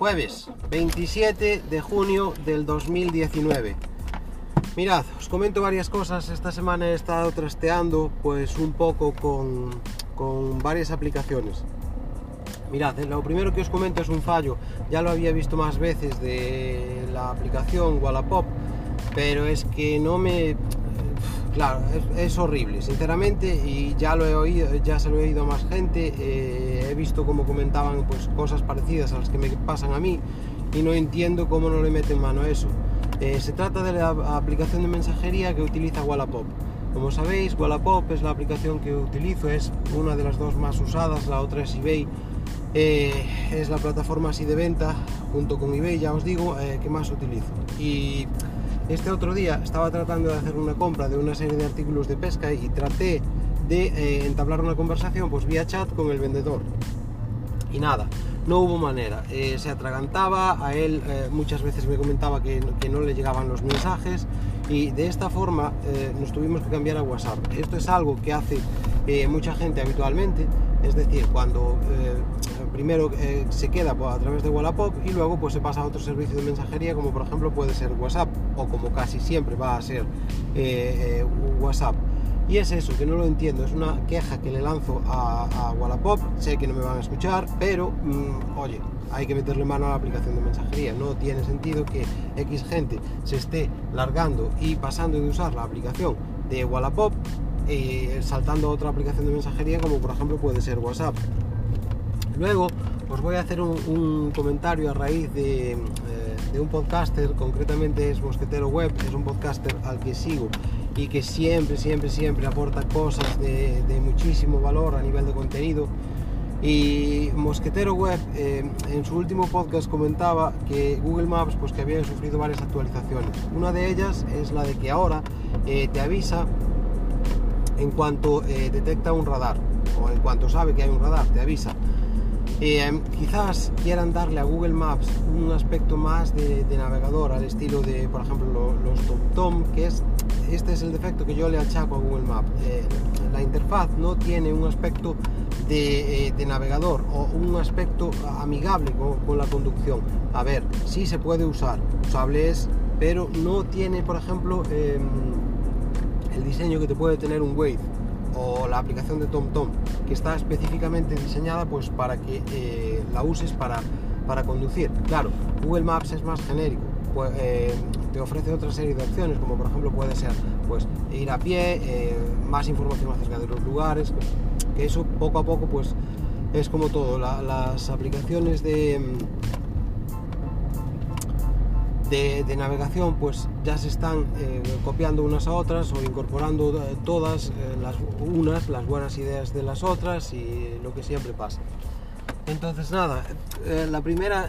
Jueves 27 de junio del 2019. Mirad, os comento varias cosas. Esta semana he estado trasteando pues un poco con, con varias aplicaciones. Mirad, eh, lo primero que os comento es un fallo. Ya lo había visto más veces de la aplicación Wallapop, pero es que no me Claro, es, horrible, sinceramente, y ya lo he oído, ya se lo he oído a más gente, eh, he visto como comentaban pues cosas parecidas a las que me pasan a mí y no entiendo cómo no le meten mano eso. Eh, se trata de la aplicación de mensajería que utiliza Wallapop. Como sabéis, Wallapop es la aplicación que utilizo, es una de las dos más usadas, la otra es eBay. Eh, es la plataforma así de venta, junto con eBay, ya os digo, que más utilizo. Y este otro día estaba tratando de hacer una compra de una serie de artículos de pesca y traté de eh, entablar una conversación pues vía chat con el vendedor. Y nada, no hubo manera. Eh, se atragantaba, a él eh, muchas veces me comentaba que, no le llegaban los mensajes y de esta forma nos tuvimos que cambiar a WhatsApp. Esto es algo que hace mucha gente habitualmente, es decir, cuando primero se queda a través de Wallapop y luego pues se pasa a otro servicio de mensajería como por ejemplo puede ser WhatsApp o como casi siempre va a ser eh, eh, WhatsApp. Y es eso, que no lo entiendo, es una queja que le lanzo a, Wallapop, sé que no me van a escuchar, pero mm, oye, hay que meterle mano a la aplicación de mensajería. No tiene sentido que X gente se esté largando y pasando de usar la aplicación de Wallapop saltando a otra aplicación de mensajería como por ejemplo puede ser WhatsApp. Luego os voy a hacer un, comentario a raíz eh, de, un podcaster, concretamente es Mosquetero Web, es un podcaster al que sigo y que siempre, siempre, siempre aporta cosas de, muchísimo valor a nivel de contenido. Y Mosquetero Web eh, en su último podcast comentaba que Google Maps pues que había sufrido varias actualizaciones. Una de ellas es la de que ahora eh, te avisa en cuanto detecta un radar o en cuanto sabe que hay un radar, te avisa. Eh, quizás quieran darle a Google Maps un aspecto más de, navegador al estilo de, por ejemplo, los TomTom, que es este es el defecto que yo le achaco a Google Maps. Eh, la interfaz no tiene un aspecto de, eh, navegador o un aspecto amigable con, la conducción. A ver, sí se puede usar, usable es, pero no tiene, por ejemplo, em, el diseño que te puede tener un Waze o la aplicación de TomTom que está específicamente diseñada pues para que eh, la uses para, para conducir. Claro, Google Maps es más genérico, pues, eh, te ofrece otra serie de opciones como por ejemplo puede ser pues ir a pie, eh, más información acerca de los lugares, que eso poco a poco pues es como todo, las aplicaciones de de, navegación pues ya se están eh, copiando unas a otras o incorporando eh, todas eh, las unas las buenas ideas de las otras y lo que siempre pasa. Entonces nada la primera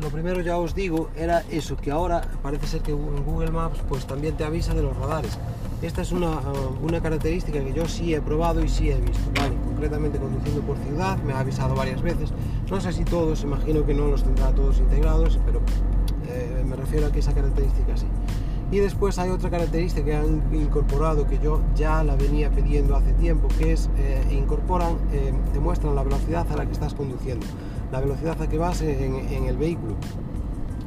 lo primero ya os digo era eso que ahora parece ser que Google Maps pues también te avisa de los radares. Esta es una, una característica que yo sí he probado y sí he visto concretamente conduciendo por ciudad me ha avisado varias veces. No sé si todos imagino que no los tendrá todos integrados pero me refiero a que esa característica sí. Y después hay otra característica que han incorporado que yo ya la venía pidiendo hace tiempo, que es eh, incorporan, eh, te muestran la velocidad a la que estás conduciendo, la velocidad a que vas en, el vehículo.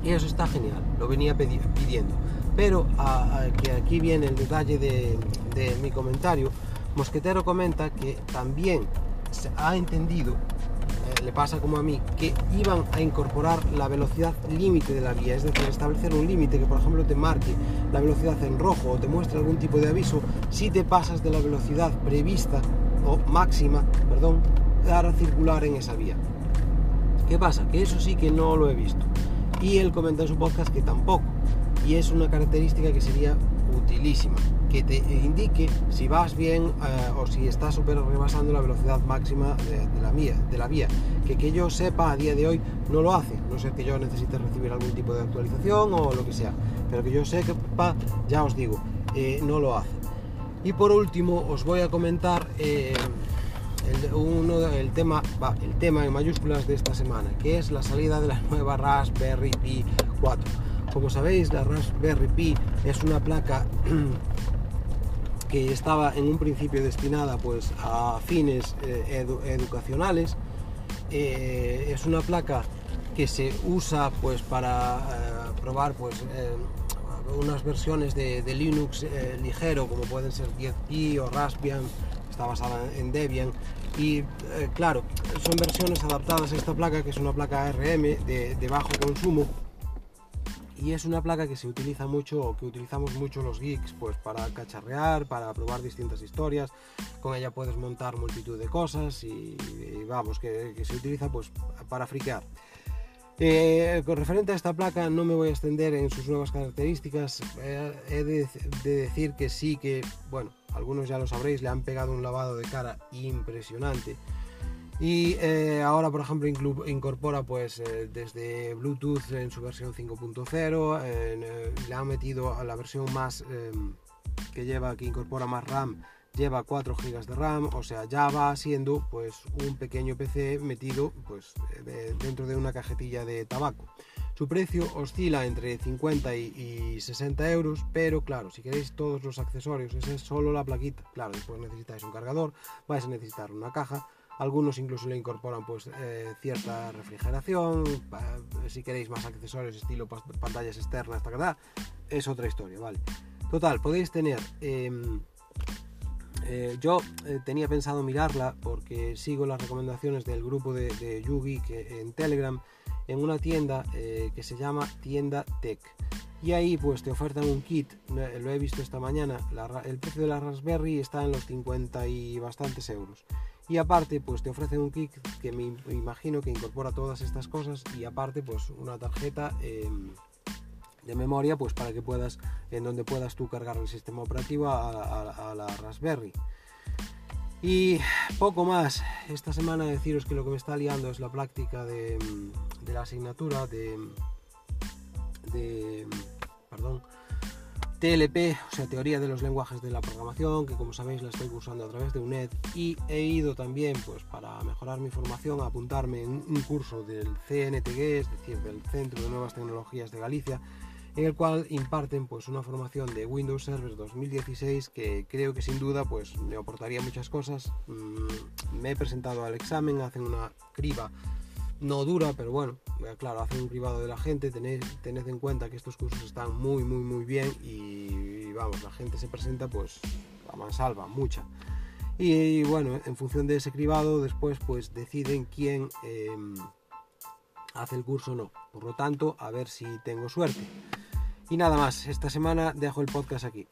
Y eso está genial, lo venía pidiendo. Pero que aquí viene el detalle de, de mi comentario, Mosquetero comenta que también se ha entendido le pasa como a mí, que iban a incorporar la velocidad límite de la vía, es decir, establecer un límite que por ejemplo te marque la velocidad en rojo o te muestre algún tipo de aviso si te pasas de la velocidad prevista o máxima, perdón, para circular en esa vía. ¿Qué pasa? Que eso sí que no lo he visto. Y él comenta en su podcast que tampoco. Y es una característica que sería utilísima que te indique si vas bien eh, o si estás super rebasando la velocidad máxima de, la vía, de la vía. Que que yo sepa a día de hoy no lo hace, no sé que yo necesite recibir algún tipo de actualización o lo que sea, pero que yo que ya os digo, eh, no lo hace. Y por último os voy a comentar eh, el, uno, el, tema, el tema en mayúsculas de esta semana, que es la salida de la nueva Raspberry Pi 4. Como sabéis, la Raspberry Pi es una placa que estaba en un principio destinada pues a fines eh, educacionales. Eh, es una placa que se usa pues para eh, probar pues unas versiones de, Linux ligero como pueden ser 10P o Raspbian, está basada en Debian y claro, son versiones adaptadas a esta placa que es una placa ARM de bajo consumo y es una placa que se utiliza mucho o que utilizamos mucho los geeks pues para cacharrear, para probar distintas historias, con ella puedes montar multitud de cosas y, vamos, que, se utiliza pues para friquear. Eh, con referente a esta placa no me voy a extender en sus nuevas características, eh, he de, de, decir que sí que, bueno, algunos ya lo sabréis, le han pegado un lavado de cara impresionante y eh, ahora, por ejemplo, incorpora pues eh, desde Bluetooth en su versión 5.0, eh, le han metido a la versión más em, que lleva, que incorpora más RAM, lleva 4 GB de RAM, o sea, ya va siendo pues un pequeño PC metido pues dentro de una cajetilla de tabaco. Su precio oscila entre 50 y, 60 euros, pero claro, si queréis todos los accesorios, esa es solo la plaquita. Claro, después necesitáis un cargador, vais a necesitar una caja, algunos incluso le incorporan pues eh, cierta refrigeración, si queréis más accesorios estilo pantallas externas, es otra historia, ¿vale? Total, podéis tener... Em, eh, yo eh, tenía pensado mirarla porque sigo las recomendaciones del grupo de, Yugi que, en Telegram en una tienda que se llama Tienda Tech. Y ahí pues te ofertan un kit, lo he visto esta mañana, el precio de la Raspberry está en los 50 y bastantes euros. Y aparte, pues te ofrecen un kit que me imagino que incorpora todas estas cosas y aparte, pues una tarjeta em, de memoria, pues para que puedas, en donde puedas tú cargar el sistema operativo a, la Raspberry. Y poco más. Esta semana deciros que lo que me está liando es la práctica de, de la asignatura de, de perdón, TLP, o sea, Teoría de los Lenguajes de la Programación, que como sabéis la estoy cursando a través de UNED y he ido también, pues para mejorar mi formación, a apuntarme en un curso del CNTG, es decir, del Centro de Nuevas Tecnologías de Galicia, en el cual imparten pues una formación de Windows Server 2016 que creo que sin duda pues me aportaría muchas cosas. Mm, me he presentado al examen, hacen una criba no dura, pero bueno, eh, claro, hacen un privado de la gente, tened, tened en cuenta que estos cursos están muy, muy, muy bien y, vamos, la gente se presenta pues a mansalva, mucha. Y, bueno, en función de ese cribado, después pues deciden quién em, hace el curso o no. Por lo tanto, a ver si tengo suerte. Y nada más, esta semana dejo el podcast aquí.